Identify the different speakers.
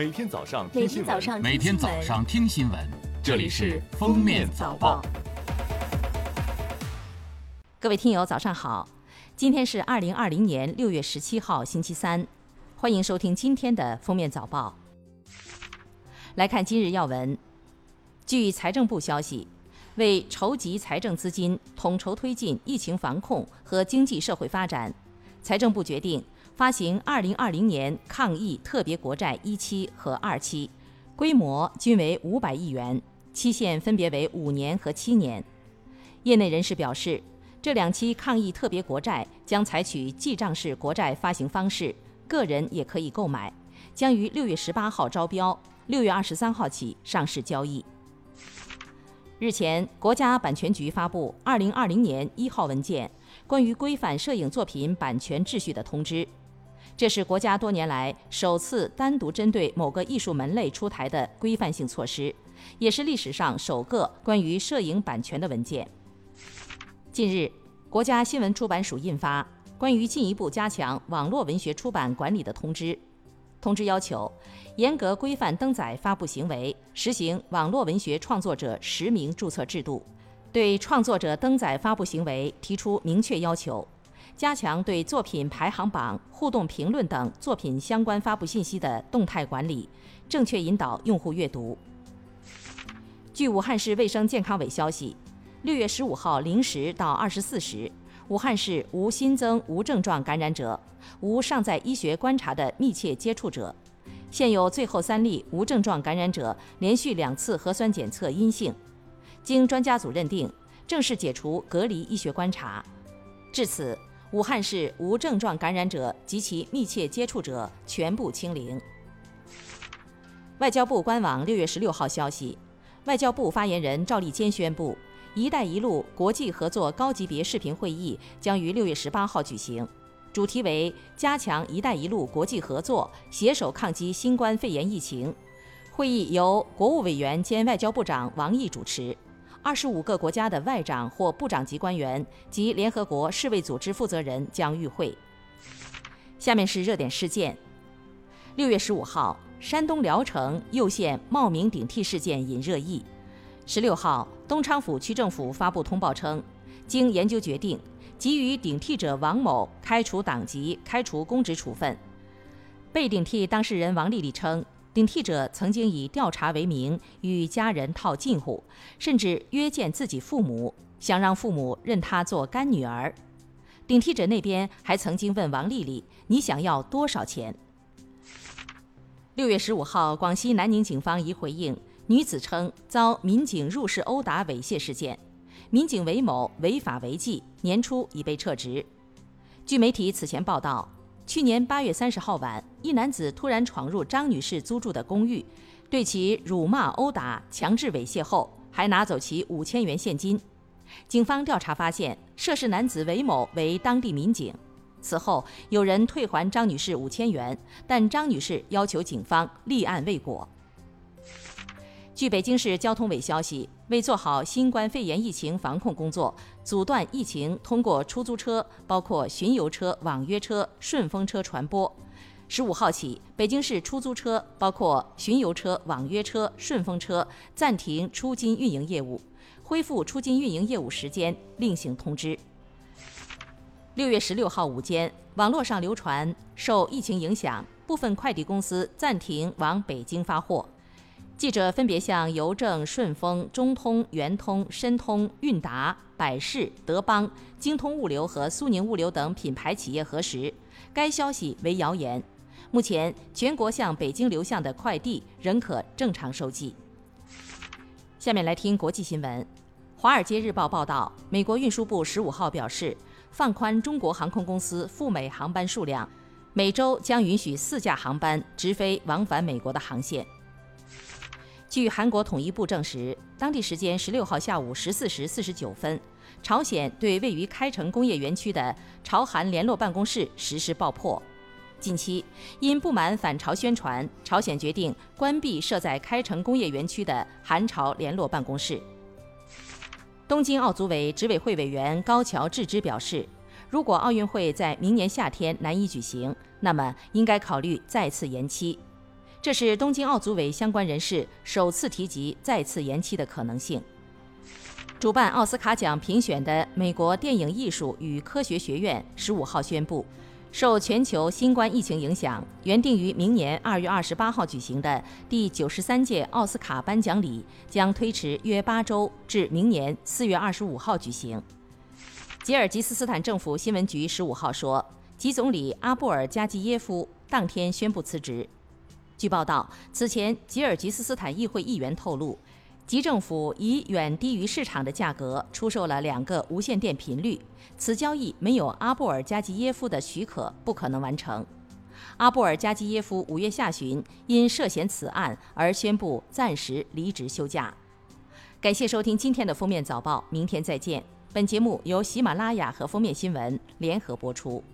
Speaker 1: 每天早上听新闻，
Speaker 2: 每天早上听新闻，这里是《封面早报》。
Speaker 3: 各位听友，早上好！今天是二零二零年六月十七号，星期三，欢迎收听今天的封面早报。来看今日要闻。据财政部消息，为筹集财政资金，统筹推进疫情防控和经济社会发展，财政部决定发行二零二零年抗疫特别国债一期和二期，规模均为五百亿元，期限分别为五年和七年。业内人士表示，这两期抗疫特别国债将采取记账式国债发行方式，个人也可以购买，将于六月十八号招标，六月二十三号起上市交易。日前，国家版权局发布《二零二零年一号文件》，关于规范摄影作品版权秩序的通知。这是国家多年来首次单独针对某个艺术门类出台的规范性措施，也是历史上首个关于摄影版权的文件。近日，国家新闻出版署印发《关于进一步加强网络文学出版管理的通知》。通知要求，严格规范登载发布行为，实行网络文学创作者实名注册制度，对创作者登载发布行为提出明确要求，加强对作品排行榜、互动评论等作品相关发布信息的动态管理，正确引导用户阅读。据武汉市卫生健康委消息，六月十五号零时到二十四时，武汉市无新增无症状感染者，无尚在医学观察的密切接触者。现有最后三例无症状感染者连续两次核酸检测阴性，经专家组认定，正式解除隔离医学观察。至此，武汉市无症状感染者及其密切接触者全部清零。外交部官网六月十六号消息，外交部发言人赵立坚宣布，“一带一路”国际合作高级别视频会议将于六月十八号举行，主题为加强“一带一路”国际合作，携手抗击新冠肺炎疫情。会议由国务委员兼外交部长王毅主持，二十五个国家的外长或部长级官员及联合国世卫组织负责人将与会。下面是热点事件。六月十五号，山东聊城右县冒名顶替事件引热议。十六号，东昌府区政府发布通报称，经研究决定，给予顶替者王某开除党籍、开除公职处分。被顶替当事人王丽丽称，顶替者曾经以调查为名与家人套近乎，甚至约见自己父母，想让父母认她做干女儿。顶替者那边还曾经问王丽丽：“你想要多少钱？”六月十五号，广西南宁警方已回应女子称遭民警入室殴打猥亵事件，民警韦某违法违纪，年初已被撤职。据媒体此前报道，去年八月三十号晚，一男子突然闯入张女士租住的公寓，对其辱骂、殴打、强制猥亵后，还拿走其五千元现金。警方调查发现，涉事男子韦某为当地民警。此后，有人退还张女士五千元，但张女士要求警方立案未果。据北京市交通委消息，为做好新冠肺炎疫情防控工作，阻断疫情通过出租车、包括巡游车、网约车、顺风车传播，十五号起，北京市出租车（包括巡游车、网约车、顺风车）暂停出金运营业务，恢复出金运营业务时间另行通知。六月十六号午间，网络上流传受疫情影响，部分快递公司暂停往北京发货。记者分别向邮政、顺丰、中通、圆通、申通、韵达、百世、德邦、京通物流和苏宁物流等品牌企业核实，该消息为谣言。目前，全国向北京流向的快递仍可正常收寄。下面来听国际新闻。《华尔街日报》报道，美国运输部十五号表示，放宽中国航空公司赴美航班数量，每周将允许四架航班直飞往返美国的航线。据韩国统一部证实，当地时间十六号下午十四时四十九分，朝鲜对位于开城工业园区的朝韩联络办公室实施爆破。近期，因不满反朝宣传，朝鲜决定关闭设在开城工业园区的韩朝联络办公室。东京奥组委执委会委员高桥智之表示，如果奥运会在明年夏天难以举行，那么应该考虑再次延期。这是东京奥组委相关人士首次提及再次延期的可能性。主办奥斯卡奖评选的美国电影艺术与科学学院十五号宣布，受全球新冠疫情影响，原定于明年二月二十八号举行的第九十三届奥斯卡颁奖礼将推迟约八周，至明年四月二十五号举行。吉尔吉斯斯坦政府新闻局十五号说，吉总理阿布尔加基耶夫当天宣布辞职。据报道，此前吉尔吉斯斯坦议会议员透露。吉政府以远低于市场的价格出售了两个无线电频率，此交易没有阿布尔加吉耶夫的许可不可能完成。阿布尔加吉耶夫五月下旬因涉嫌此案而宣布暂时离职休假。感谢收听今天的封面早报，明天再见。本节目由喜马拉雅和封面新闻联合播出。